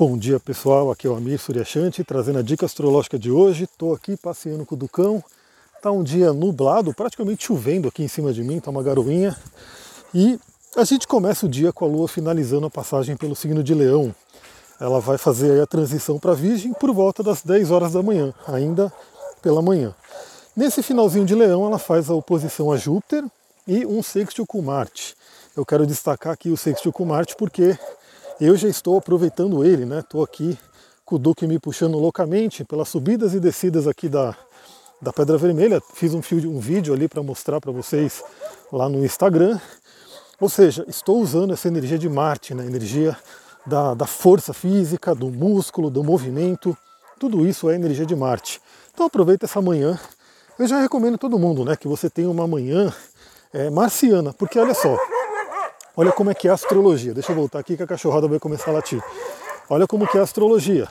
Bom dia pessoal, aqui é o Amir Suryashanti trazendo a dica astrológica de hoje. Estou aqui passeando com o Ducão. Tá um dia nublado, praticamente chovendo aqui em cima de mim, tá uma garoinha. E a gente começa o dia com a Lua finalizando a passagem pelo signo de Leão. Ela vai fazer a transição para Virgem por volta das 10 horas da manhã, ainda pela manhã. Nesse finalzinho de Leão, ela faz a oposição a Júpiter e um sextil com Marte. Eu quero destacar aqui o sextil com Marte porque eu já estou aproveitando ele, né? Estou aqui com o Duque me puxando loucamente pelas subidas e descidas aqui da, da Pedra Vermelha. Fiz um, um vídeo ali para mostrar para vocês lá no Instagram. Ou seja, estou usando essa energia de Marte, né? energia da, da força física, do músculo, do movimento. Tudo isso é energia de Marte. Então aproveita essa manhã. Eu já recomendo a todo mundo né, que você tenha uma manhã é, marciana, porque olha só, Olha como é que é a astrologia. Deixa eu voltar aqui que a cachorrada vai começar a latir. Olha como que é a astrologia.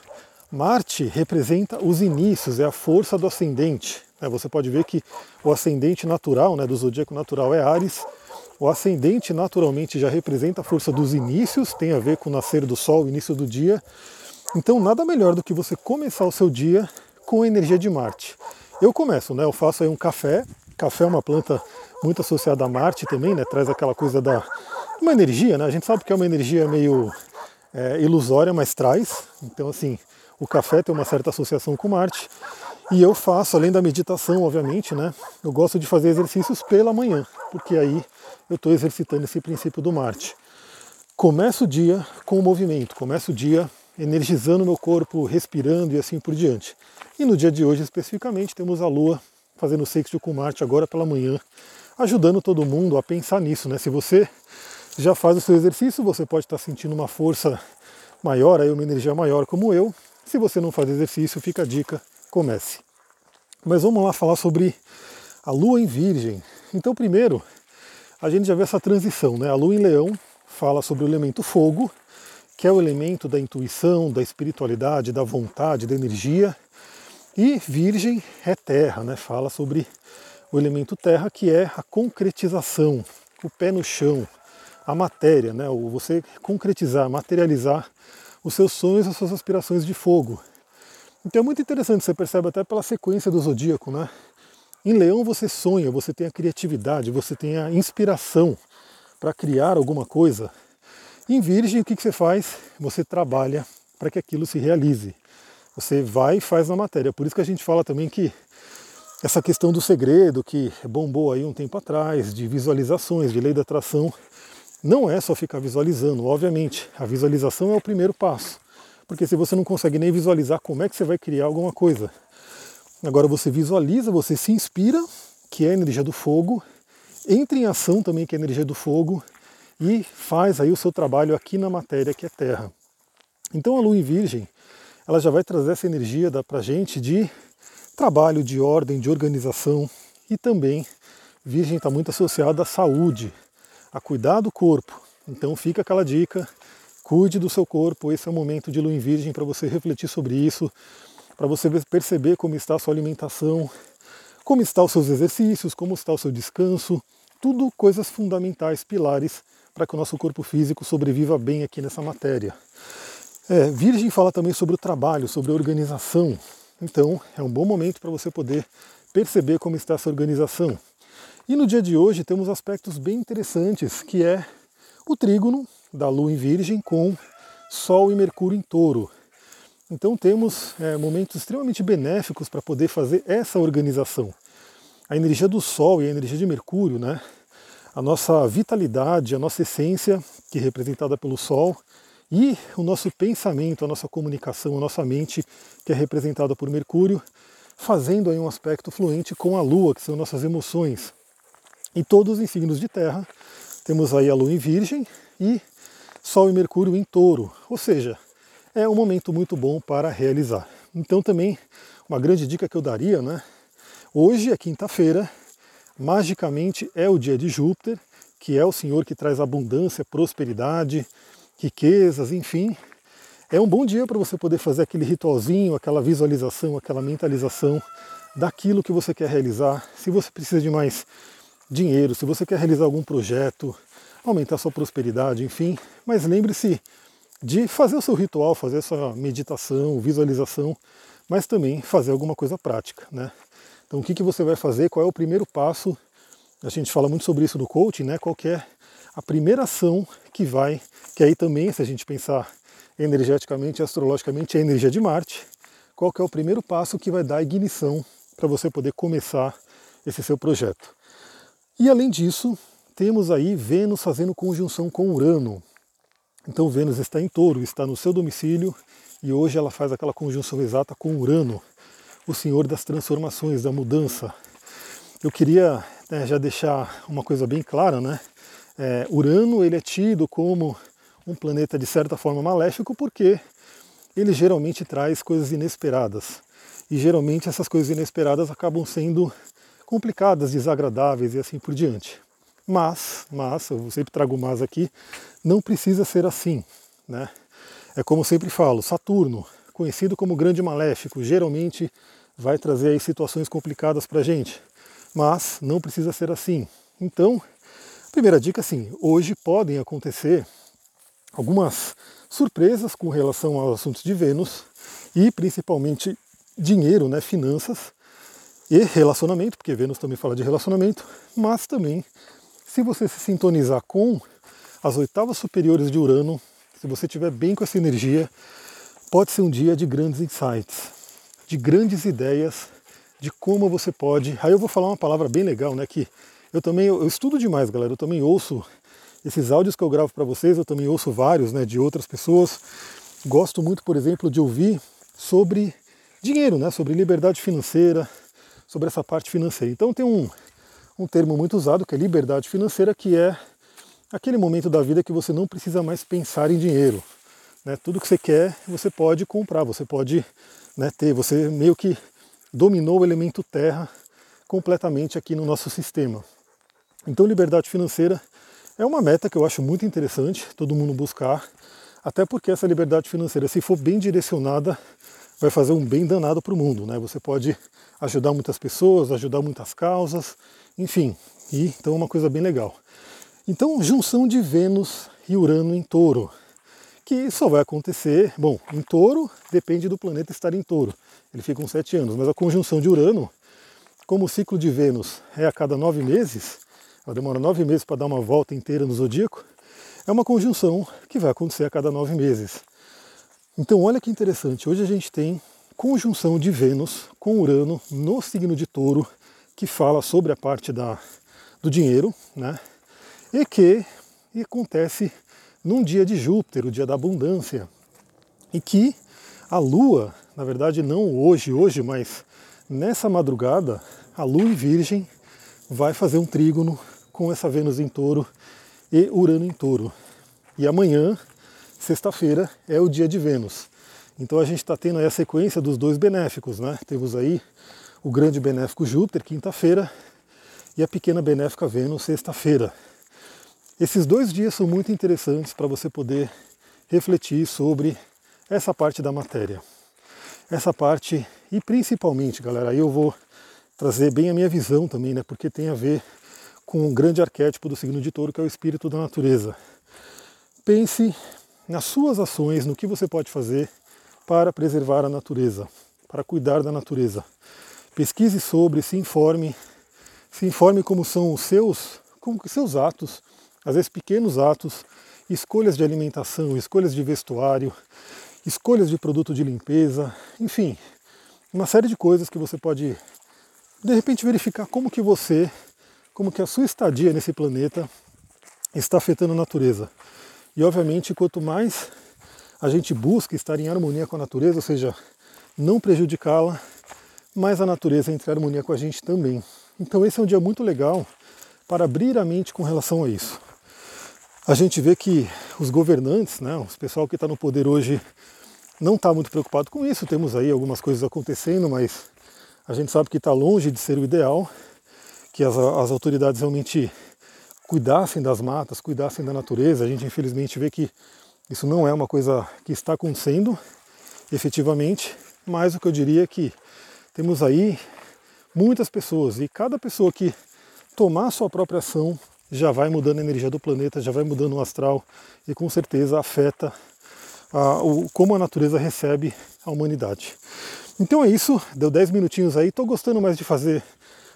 Marte representa os inícios, é a força do ascendente. É, você pode ver que o ascendente natural, né, do zodíaco natural é Ares. O ascendente naturalmente já representa a força dos inícios, tem a ver com o nascer do sol, o início do dia. Então nada melhor do que você começar o seu dia com a energia de Marte. Eu começo, né? Eu faço aí um café. Café é uma planta muito associada a Marte também, né? Traz aquela coisa da uma energia, né? A gente sabe que é uma energia meio é, ilusória, mas traz. Então, assim, o café tem uma certa associação com Marte. E eu faço, além da meditação, obviamente, né? Eu gosto de fazer exercícios pela manhã, porque aí eu estou exercitando esse princípio do Marte. Começo o dia com o movimento, começo o dia energizando meu corpo, respirando e assim por diante. E no dia de hoje, especificamente, temos a Lua fazendo sexto com Marte agora pela manhã, ajudando todo mundo a pensar nisso, né? Se você já faz o seu exercício, você pode estar sentindo uma força maior, aí uma energia maior como eu. Se você não faz exercício, fica a dica, comece. Mas vamos lá falar sobre a lua em virgem. Então, primeiro, a gente já vê essa transição, né? A lua em leão fala sobre o elemento fogo, que é o elemento da intuição, da espiritualidade, da vontade, da energia. E virgem é terra, né? Fala sobre o elemento terra, que é a concretização, o pé no chão, a matéria, né? O você concretizar, materializar os seus sonhos, as suas aspirações de fogo. Então é muito interessante, você percebe até pela sequência do zodíaco, né? Em Leão você sonha, você tem a criatividade, você tem a inspiração para criar alguma coisa. Em Virgem, o que, que você faz? Você trabalha para que aquilo se realize. Você vai e faz na matéria. Por isso que a gente fala também que essa questão do segredo, que bombou aí um tempo atrás, de visualizações, de lei da atração, não é só ficar visualizando, obviamente. A visualização é o primeiro passo. Porque se você não consegue nem visualizar, como é que você vai criar alguma coisa? Agora você visualiza, você se inspira, que é a energia do fogo, entra em ação também, que é a energia do fogo, e faz aí o seu trabalho aqui na matéria, que é terra. Então a lua em virgem, ela já vai trazer essa energia para gente de trabalho, de ordem, de organização, e também virgem está muito associada à saúde, a cuidar do corpo. Então fica aquela dica, cuide do seu corpo, esse é o momento de lua em virgem para você refletir sobre isso, para você perceber como está a sua alimentação, como estão os seus exercícios, como está o seu descanso, tudo coisas fundamentais, pilares para que o nosso corpo físico sobreviva bem aqui nessa matéria. É, virgem fala também sobre o trabalho, sobre a organização. Então é um bom momento para você poder perceber como está essa organização. E no dia de hoje temos aspectos bem interessantes, que é o trígono da Lua em Virgem com Sol e Mercúrio em Touro. Então temos é, momentos extremamente benéficos para poder fazer essa organização. A energia do Sol e a energia de Mercúrio, né? a nossa vitalidade, a nossa essência, que é representada pelo Sol, e o nosso pensamento, a nossa comunicação, a nossa mente, que é representada por Mercúrio, fazendo aí um aspecto fluente com a Lua, que são nossas emoções, e todos em signos de terra. Temos aí a Lua em Virgem e Sol e Mercúrio em Touro, ou seja, é um momento muito bom para realizar. Então também uma grande dica que eu daria, né? Hoje é quinta-feira, magicamente é o dia de Júpiter, que é o senhor que traz abundância, prosperidade, riquezas, enfim. É um bom dia para você poder fazer aquele ritualzinho, aquela visualização, aquela mentalização daquilo que você quer realizar. Se você precisa de mais dinheiro, se você quer realizar algum projeto, aumentar sua prosperidade, enfim. Mas lembre-se de fazer o seu ritual, fazer a sua meditação, visualização, mas também fazer alguma coisa prática, né? Então o que, que você vai fazer? Qual é o primeiro passo? A gente fala muito sobre isso no coaching, né? Qual é a primeira ação que vai, que aí também, se a gente pensar energeticamente, astrologicamente, é a energia de Marte. Qual é o primeiro passo que vai dar ignição para você poder começar esse seu projeto? E além disso, temos aí Vênus fazendo conjunção com Urano. Então Vênus está em touro, está no seu domicílio e hoje ela faz aquela conjunção exata com Urano, o senhor das transformações, da mudança. Eu queria né, já deixar uma coisa bem clara, né? É, Urano ele é tido como um planeta de certa forma maléfico porque ele geralmente traz coisas inesperadas. E geralmente essas coisas inesperadas acabam sendo complicadas, desagradáveis e assim por diante. Mas, mas, eu sempre trago mas aqui, não precisa ser assim, né? É como sempre falo, Saturno, conhecido como grande maléfico, geralmente vai trazer aí situações complicadas para a gente, mas não precisa ser assim. Então, primeira dica assim, hoje podem acontecer algumas surpresas com relação aos assuntos de Vênus e principalmente dinheiro, né, finanças e relacionamento, porque Vênus também fala de relacionamento, mas também se você se sintonizar com as oitavas superiores de Urano, se você estiver bem com essa energia, pode ser um dia de grandes insights, de grandes ideias de como você pode. Aí eu vou falar uma palavra bem legal, né? Que eu também eu estudo demais, galera. Eu também ouço esses áudios que eu gravo para vocês, eu também ouço vários, né, de outras pessoas. Gosto muito, por exemplo, de ouvir sobre dinheiro, né, sobre liberdade financeira, sobre essa parte financeira. Então tem um, um termo muito usado que é liberdade financeira, que é aquele momento da vida que você não precisa mais pensar em dinheiro. Né? Tudo que você quer, você pode comprar, você pode né, ter, você meio que dominou o elemento terra completamente aqui no nosso sistema. Então liberdade financeira é uma meta que eu acho muito interessante todo mundo buscar, até porque essa liberdade financeira, se for bem direcionada, vai fazer um bem danado para o mundo. Né? Você pode ajudar muitas pessoas, ajudar muitas causas, enfim. E, então é uma coisa bem legal. Então, junção de Vênus e Urano em touro, que só vai acontecer, bom, em touro depende do planeta estar em touro, ele fica uns sete anos, mas a conjunção de Urano, como o ciclo de Vênus é a cada nove meses, ela demora nove meses para dar uma volta inteira no zodíaco, é uma conjunção que vai acontecer a cada nove meses. Então, olha que interessante, hoje a gente tem conjunção de Vênus com Urano no signo de Touro, que fala sobre a parte da, do dinheiro, né? E que e acontece num dia de Júpiter, o dia da abundância, e que a Lua, na verdade não hoje, hoje, mas nessa madrugada, a Lua em Virgem vai fazer um trígono com essa Vênus em touro e Urano em touro. E amanhã, sexta-feira, é o dia de Vênus. Então a gente está tendo aí a sequência dos dois benéficos, né? Temos aí o grande benéfico Júpiter, quinta-feira, e a pequena benéfica Vênus, sexta-feira. Esses dois dias são muito interessantes para você poder refletir sobre essa parte da matéria. Essa parte, e principalmente, galera, aí eu vou trazer bem a minha visão também, né? Porque tem a ver com um grande arquétipo do signo de touro, que é o espírito da natureza. Pense nas suas ações, no que você pode fazer para preservar a natureza, para cuidar da natureza. Pesquise sobre, se informe, se informe como são os seus, como seus atos, às vezes pequenos atos, escolhas de alimentação, escolhas de vestuário, escolhas de produto de limpeza, enfim, uma série de coisas que você pode de repente verificar como que você como que a sua estadia nesse planeta está afetando a natureza. E obviamente, quanto mais a gente busca estar em harmonia com a natureza, ou seja, não prejudicá-la, mais a natureza entra em harmonia com a gente também. Então esse é um dia muito legal para abrir a mente com relação a isso. A gente vê que os governantes, né, o pessoal que está no poder hoje, não está muito preocupado com isso. Temos aí algumas coisas acontecendo, mas a gente sabe que está longe de ser o ideal que as, as autoridades realmente cuidassem das matas, cuidassem da natureza. A gente infelizmente vê que isso não é uma coisa que está acontecendo efetivamente, mas o que eu diria é que temos aí muitas pessoas e cada pessoa que tomar sua própria ação já vai mudando a energia do planeta, já vai mudando o astral e com certeza afeta a, o, como a natureza recebe a humanidade. Então é isso, deu 10 minutinhos aí, estou gostando mais de fazer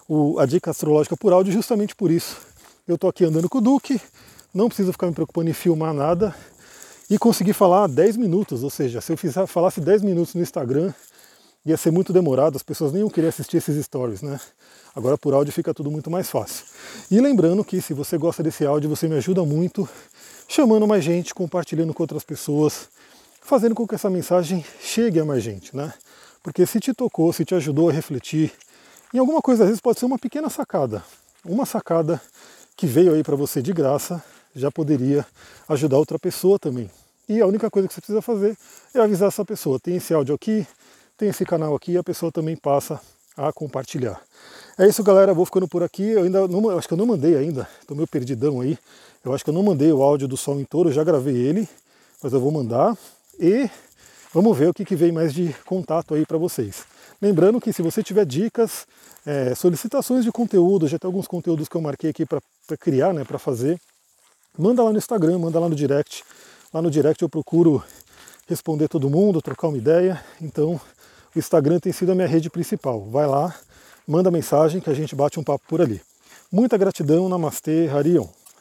o, a dica astrológica por áudio justamente por isso. Eu estou aqui andando com o Duque, não preciso ficar me preocupando em filmar nada e conseguir falar 10 minutos, ou seja, se eu fizer, falasse 10 minutos no Instagram, ia ser muito demorado, as pessoas nem iam querer assistir esses stories, né? Agora por áudio fica tudo muito mais fácil. E lembrando que se você gosta desse áudio, você me ajuda muito chamando mais gente, compartilhando com outras pessoas, fazendo com que essa mensagem chegue a mais gente, né? Porque se te tocou, se te ajudou a refletir, em alguma coisa às vezes pode ser uma pequena sacada, uma sacada que veio aí para você de graça, já poderia ajudar outra pessoa também. E a única coisa que você precisa fazer é avisar essa pessoa, tem esse áudio aqui, tem esse canal aqui, a pessoa também passa a compartilhar. É isso, galera. Vou ficando por aqui. Eu ainda não, acho que eu não mandei ainda. Estou meio perdidão aí. Eu acho que eu não mandei o áudio do Sol em Touro. Já gravei ele, mas eu vou mandar. E vamos ver o que, que vem mais de contato aí para vocês. Lembrando que se você tiver dicas, é, solicitações de conteúdo, já tem alguns conteúdos que eu marquei aqui para criar, né, para fazer, manda lá no Instagram, manda lá no direct. Lá no direct eu procuro responder todo mundo, trocar uma ideia. Então o Instagram tem sido a minha rede principal. Vai lá, manda mensagem que a gente bate um papo por ali. Muita gratidão, Namastê, Harion.